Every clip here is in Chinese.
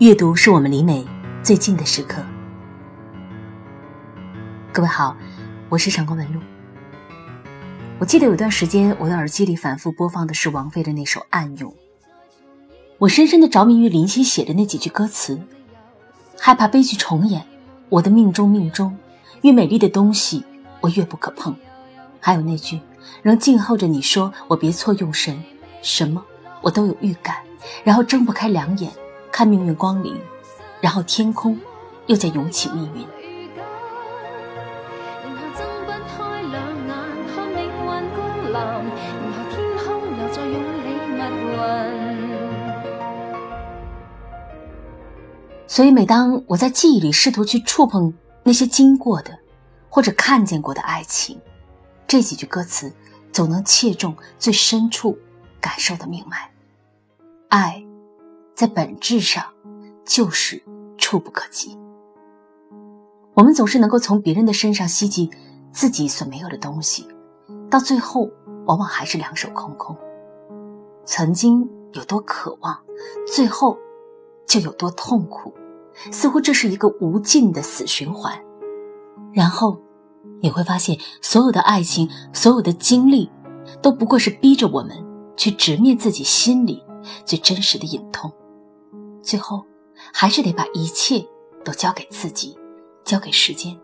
阅读是我们离美最近的时刻。各位好，我是闪光文露。我记得有段时间，我的耳机里反复播放的是王菲的那首《暗涌》，我深深的着迷于林夕写的那几句歌词，害怕悲剧重演。我的命中命中，越美丽的东西我越不可碰。还有那句，仍静候着你说我别错用神，什么我都有预感，然后睁不开两眼。看命运光临，然后天空又在涌起密云。所以，每当我在记忆里试图去触碰那些经过的或者看见过的爱情，这几句歌词总能切中最深处感受的命脉。爱。在本质上，就是触不可及。我们总是能够从别人的身上吸进自己所没有的东西，到最后往往还是两手空空。曾经有多渴望，最后就有多痛苦，似乎这是一个无尽的死循环。然后你会发现，所有的爱情，所有的经历，都不过是逼着我们去直面自己心里最真实的隐痛。最后，还是得把一切都交给自己，交给时间。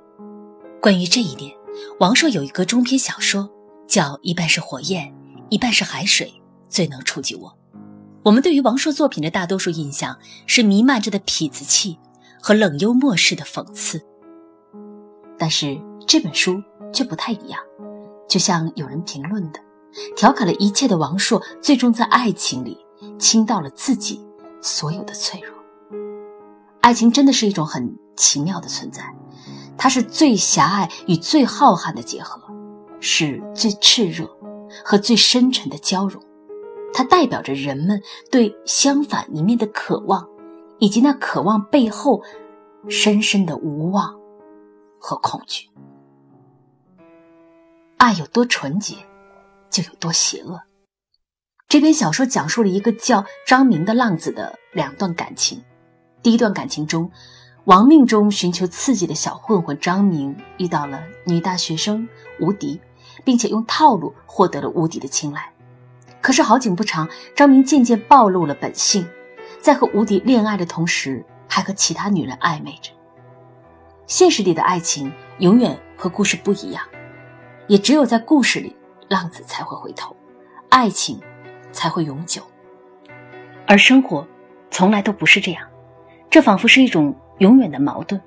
关于这一点，王朔有一个中篇小说，叫《一半是火焰，一半是海水》，最能触及我。我们对于王朔作品的大多数印象是弥漫着的痞子气和冷幽默式的讽刺，但是这本书却不太一样。就像有人评论的，调侃了一切的王朔，最终在爱情里倾倒了自己。所有的脆弱，爱情真的是一种很奇妙的存在，它是最狭隘与最浩瀚的结合，是最炽热和最深沉的交融。它代表着人们对相反一面的渴望，以及那渴望背后深深的无望和恐惧。爱有多纯洁，就有多邪恶。这篇小说讲述了一个叫张明的浪子的两段感情。第一段感情中，亡命中寻求刺激的小混混张明遇到了女大学生吴迪，并且用套路获得了吴迪的青睐。可是好景不长，张明渐渐暴露了本性，在和吴迪恋爱的同时，还和其他女人暧昧着。现实里的爱情永远和故事不一样，也只有在故事里，浪子才会回头，爱情。才会永久，而生活从来都不是这样，这仿佛是一种永远的矛盾。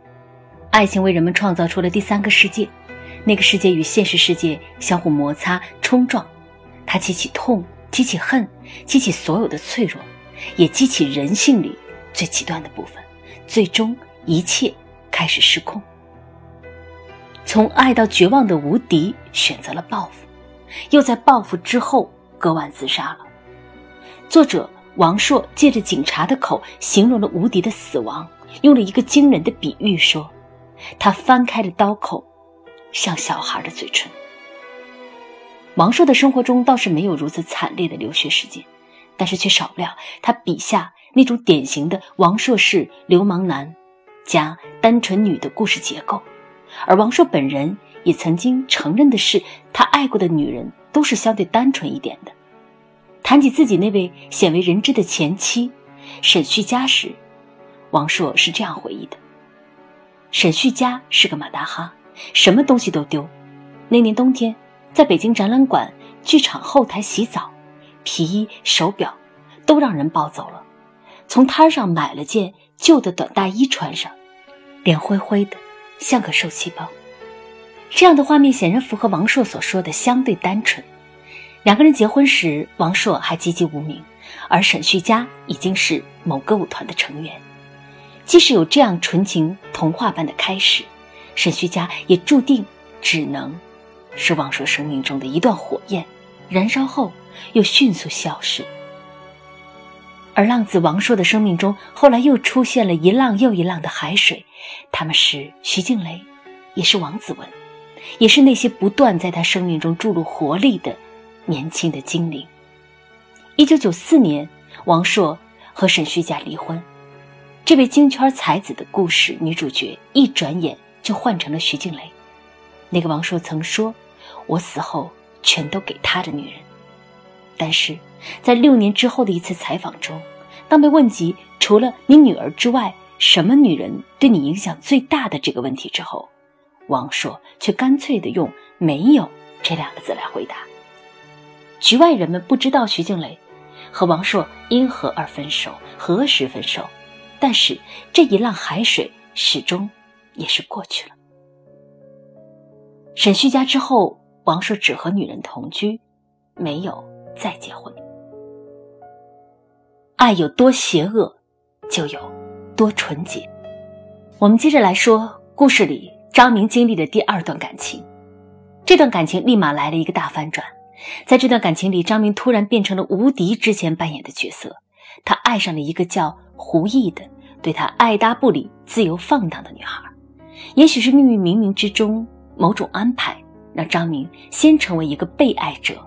爱情为人们创造出了第三个世界，那个世界与现实世界相互摩擦冲撞，它激起痛，激起恨，激起所有的脆弱，也激起人性里最极端的部分，最终一切开始失控。从爱到绝望的无敌选择了报复，又在报复之后割腕自杀了。作者王朔借着警察的口形容了吴迪的死亡，用了一个惊人的比喻说：“他翻开的刀口，像小孩的嘴唇。”王朔的生活中倒是没有如此惨烈的流血事件，但是却少不了他笔下那种典型的王朔式流氓男加单纯女的故事结构。而王朔本人也曾经承认的是，他爱过的女人都是相对单纯一点的。谈起自己那位鲜为人知的前妻沈旭佳时，王朔是这样回忆的：沈旭佳是个马大哈，什么东西都丢。那年冬天，在北京展览馆剧场后台洗澡，皮衣、手表都让人抱走了。从摊上买了件旧的短大衣穿上，脸灰灰的，像个受气包。这样的画面显然符合王朔所说的相对单纯。两个人结婚时，王朔还籍籍无名，而沈旭佳已经是某歌舞团的成员。即使有这样纯情童话般的开始，沈旭佳也注定只能是王朔生命中的一段火焰，燃烧后又迅速消失。而浪子王朔的生命中，后来又出现了一浪又一浪的海水，他们是徐静蕾，也是王子文，也是那些不断在他生命中注入活力的。年轻的精灵。一九九四年，王朔和沈旭佳离婚，这位京圈才子的故事女主角一转眼就换成了徐静蕾。那个王朔曾说：“我死后全都给他的女人。”但是，在六年之后的一次采访中，当被问及除了你女儿之外，什么女人对你影响最大的这个问题之后，王朔却干脆的用“没有”这两个字来回答。局外人们不知道徐静蕾和王朔因何而分手，何时分手。但是这一浪海水始终也是过去了。沈旭家之后，王朔只和女人同居，没有再结婚。爱有多邪恶，就有多纯洁。我们接着来说故事里张明经历的第二段感情。这段感情立马来了一个大反转，在这段感情里，张明突然变成了吴迪之前扮演的角色。他爱上了一个叫胡毅的，对他爱搭不理、自由放荡的女孩。也许是命运冥冥之中某种安排，让张明先成为一个被爱者，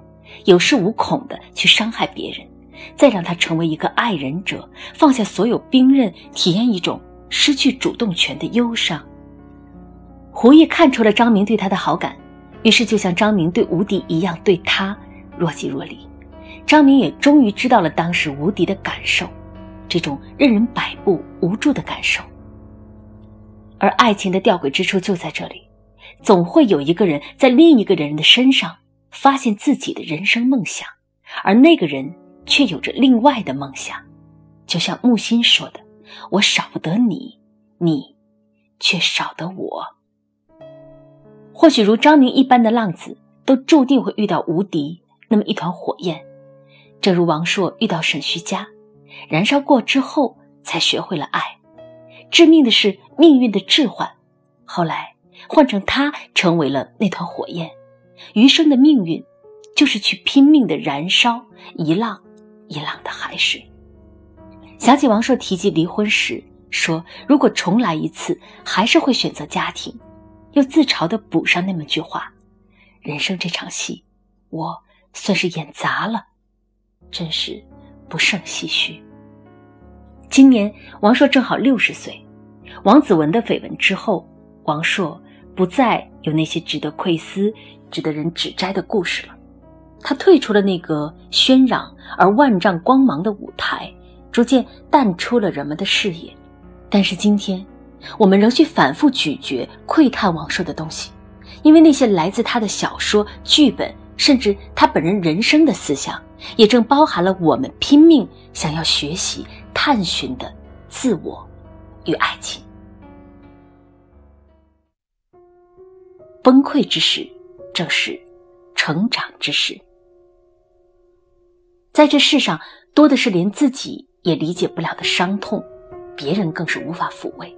有恃无恐的去伤害别人，再让他成为一个爱人者，放下所有兵刃，体验一种失去主动权的忧伤。胡毅看出了张明对他的好感，于是就像张明对吴迪一样，对他若即若离。张明也终于知道了当时无敌的感受，这种任人摆布、无助的感受。而爱情的吊诡之处就在这里，总会有一个人在另一个人的身上发现自己的人生梦想，而那个人却有着另外的梦想。就像木心说的：“我少不得你，你却少得我。”或许如张明一般的浪子，都注定会遇到无敌那么一团火焰。正如王朔遇到沈旭佳，燃烧过之后才学会了爱。致命的是命运的置换，后来换成他成为了那团火焰，余生的命运就是去拼命的燃烧一浪一浪的海水。想起王朔提及离婚时说：“如果重来一次，还是会选择家庭。”又自嘲的补上那么句话：“人生这场戏，我算是演砸了。”真是不胜唏嘘。今年王朔正好六十岁，王子文的绯闻之后，王朔不再有那些值得窥思、值得人指摘的故事了。他退出了那个喧嚷而万丈光芒的舞台，逐渐淡出了人们的视野。但是今天，我们仍需反复咀嚼、窥探王朔的东西，因为那些来自他的小说、剧本。甚至他本人人生的思想，也正包含了我们拼命想要学习、探寻的自我与爱情。崩溃之时，正是成长之时。在这世上，多的是连自己也理解不了的伤痛，别人更是无法抚慰。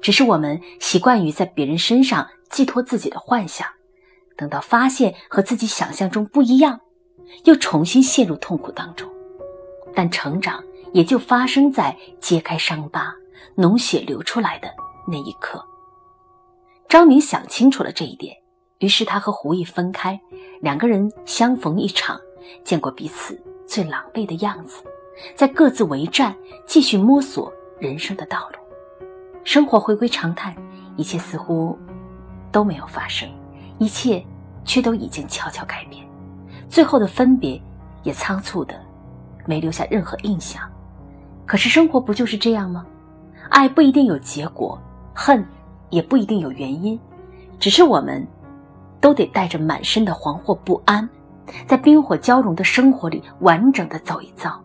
只是我们习惯于在别人身上寄托自己的幻想。等到发现和自己想象中不一样，又重新陷入痛苦当中。但成长也就发生在揭开伤疤、脓血流出来的那一刻。张明想清楚了这一点，于是他和胡毅分开，两个人相逢一场，见过彼此最狼狈的样子，在各自为战，继续摸索人生的道路。生活回归常态，一切似乎都没有发生。一切，却都已经悄悄改变，最后的分别，也仓促的，没留下任何印象。可是生活不就是这样吗？爱不一定有结果，恨也不一定有原因，只是我们，都得带着满身的惶惑不安，在冰火交融的生活里完整的走一遭。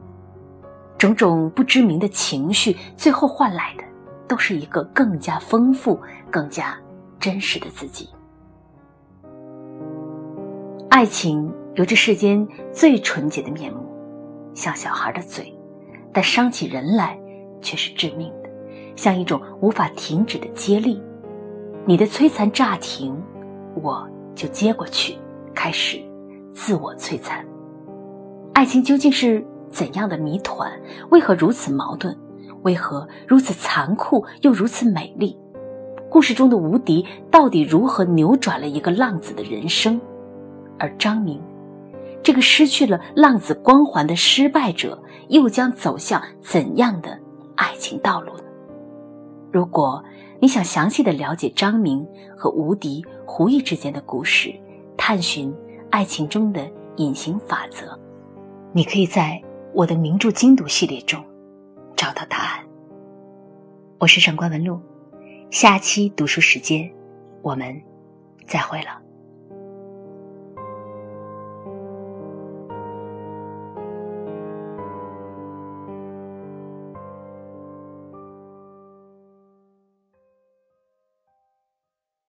种种不知名的情绪，最后换来的，都是一个更加丰富、更加真实的自己。爱情有着世间最纯洁的面目，像小孩的嘴，但伤起人来却是致命的，像一种无法停止的接力。你的摧残乍停，我就接过去，开始自我摧残。爱情究竟是怎样的谜团？为何如此矛盾？为何如此残酷又如此美丽？故事中的吴迪到底如何扭转了一个浪子的人生？而张明，这个失去了浪子光环的失败者，又将走向怎样的爱情道路呢？如果你想详细的了解张明和吴迪、胡毅之间的故事，探寻爱情中的隐形法则，你可以在我的名著精读系列中找到答案。我是上官文露，下期读书时间，我们再会了。